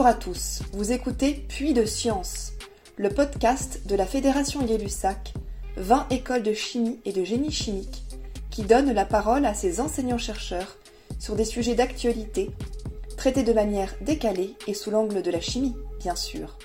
Bonjour à tous, vous écoutez Puits de Science, le podcast de la Fédération Gay-Lussac, 20 écoles de chimie et de génie chimique, qui donne la parole à ses enseignants-chercheurs sur des sujets d'actualité, traités de manière décalée et sous l'angle de la chimie, bien sûr.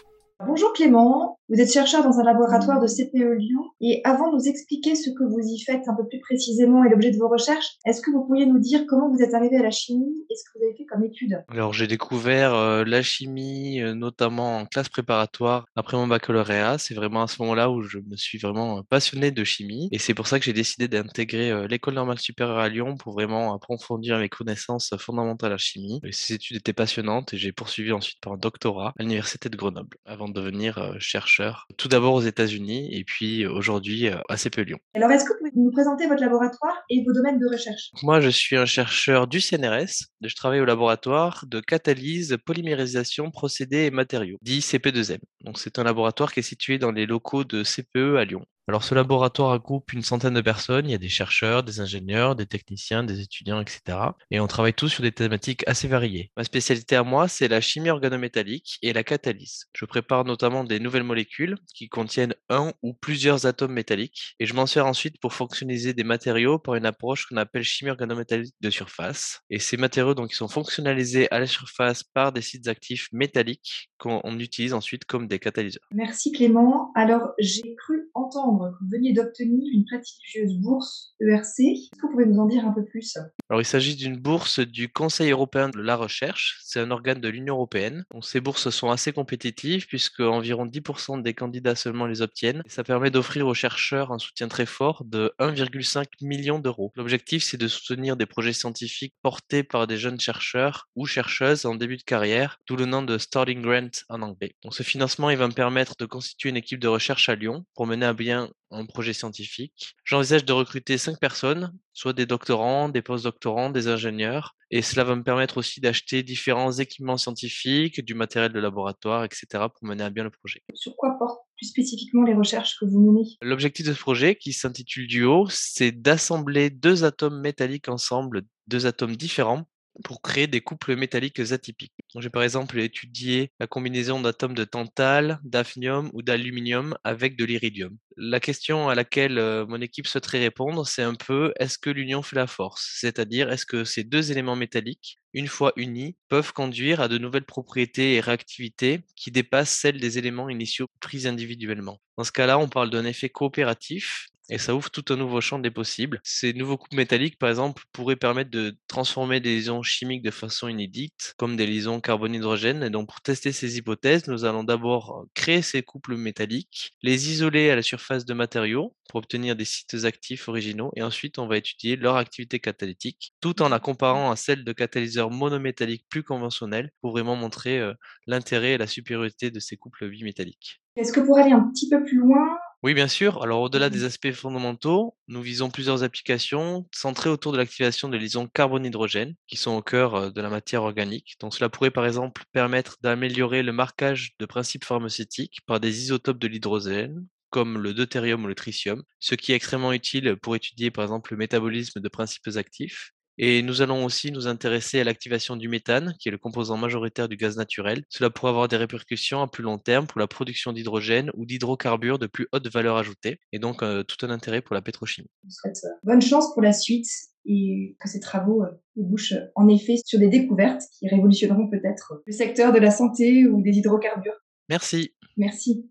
Bonjour Clément, vous êtes chercheur dans un laboratoire de CPE Lyon et avant de nous expliquer ce que vous y faites un peu plus précisément et l'objet de vos recherches, est-ce que vous pourriez nous dire comment vous êtes arrivé à la chimie et ce que vous avez fait comme étude? Alors j'ai découvert euh, la chimie euh, notamment en classe préparatoire après mon baccalauréat. C'est vraiment à ce moment-là où je me suis vraiment passionné de chimie et c'est pour ça que j'ai décidé d'intégrer euh, l'école normale supérieure à Lyon pour vraiment approfondir mes connaissances fondamentales en chimie. Et ces études étaient passionnantes et j'ai poursuivi ensuite par un doctorat à l'université de Grenoble avant de devenir euh, chercheur, tout d'abord aux États-Unis et puis euh, aujourd'hui euh, à CPE Lyon. Alors, est-ce que vous pouvez nous présenter votre laboratoire et vos domaines de recherche? Moi, je suis un chercheur du CNRS. Je travaille au laboratoire de catalyse, polymérisation, procédés et matériaux, dit CP2M. Donc, c'est un laboratoire qui est situé dans les locaux de CPE à Lyon. Alors, ce laboratoire regroupe une centaine de personnes. Il y a des chercheurs, des ingénieurs, des techniciens, des étudiants, etc. Et on travaille tous sur des thématiques assez variées. Ma spécialité à moi, c'est la chimie organométallique et la catalyse. Je prépare notamment des nouvelles molécules qui contiennent un ou plusieurs atomes métalliques. Et je m'en sers ensuite pour fonctionnaliser des matériaux par une approche qu'on appelle chimie organométallique de surface. Et ces matériaux, donc, ils sont fonctionnalisés à la surface par des sites actifs métalliques qu'on utilise ensuite comme des catalyseurs. Merci Clément. Alors, j'ai cru entendre vous veniez d'obtenir une prestigieuse bourse ERC. Est-ce que vous pouvez nous en dire un peu plus? Alors, il s'agit d'une bourse du Conseil européen de la recherche. C'est un organe de l'Union européenne. Ces bourses sont assez compétitives puisque environ 10% des candidats seulement les obtiennent. Et ça permet d'offrir aux chercheurs un soutien très fort de 1,5 million d'euros. L'objectif, c'est de soutenir des projets scientifiques portés par des jeunes chercheurs ou chercheuses en début de carrière, d'où le nom de Starting Grant en anglais. Donc, ce financement, il va me permettre de constituer une équipe de recherche à Lyon pour mener à bien un projet scientifique. J'envisage de recruter cinq personnes, soit des doctorants, des post-doctorants, des ingénieurs, et cela va me permettre aussi d'acheter différents équipements scientifiques, du matériel de laboratoire, etc., pour mener à bien le projet. Sur quoi portent plus spécifiquement les recherches que vous menez? L'objectif de ce projet, qui s'intitule Duo, c'est d'assembler deux atomes métalliques ensemble, deux atomes différents, pour créer des couples métalliques atypiques. J'ai par exemple étudié la combinaison d'atomes de tantale, d'hafnium ou d'aluminium avec de l'iridium. La question à laquelle euh, mon équipe souhaiterait répondre, c'est un peu est-ce que l'union fait la force? C'est-à-dire est-ce que ces deux éléments métalliques, une fois unis, peuvent conduire à de nouvelles propriétés et réactivités qui dépassent celles des éléments initiaux pris individuellement? Dans ce cas-là, on parle d'un effet coopératif et ça ouvre tout un nouveau champ des possibles. Ces nouveaux couples métalliques, par exemple, pourraient permettre de transformer des liaisons chimiques de façon inédite, comme des liaisons carbone-hydrogène. Et donc, pour tester ces hypothèses, nous allons d'abord créer ces couples métalliques, les isoler à la surface de matériaux pour obtenir des sites actifs originaux, et ensuite, on va étudier leur activité catalytique, tout en la comparant à celle de catalyseurs monométalliques plus conventionnels, pour vraiment montrer euh, l'intérêt et la supériorité de ces couples bimétalliques. Est-ce que pour aller un petit peu plus loin, oui, bien sûr. Alors, au-delà des Mmh. aspects fondamentaux, nous visons plusieurs applications centrées autour de l'activation de liaisons carbone-hydrogène, qui sont au cœur de la matière organique. Donc, cela pourrait, par exemple, permettre d'améliorer le marquage de principes pharmaceutiques par des isotopes de l'hydrogène, comme le deutérium ou le tritium, ce qui est extrêmement utile pour étudier, par exemple, le métabolisme de principes actifs. Et nous allons aussi nous intéresser à l'activation du méthane, qui est le composant majoritaire du gaz naturel. Cela pourrait avoir des répercussions à plus long terme pour la production d'hydrogène ou d'hydrocarbures de plus haute valeur ajoutée, et donc euh, tout un intérêt pour la pétrochimie. Je vous souhaite euh, bonne chance pour la suite et que ces travaux euh, débouchent euh, en effet sur des découvertes qui révolutionneront peut-être le secteur de la santé ou des hydrocarbures. Merci. Merci.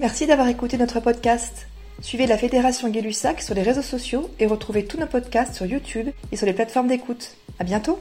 Merci d'avoir écouté notre podcast. Suivez la Fédération Gay-Lussac sur les réseaux sociaux et retrouvez tous nos podcasts sur YouTube et sur les plateformes d'écoute. À bientôt!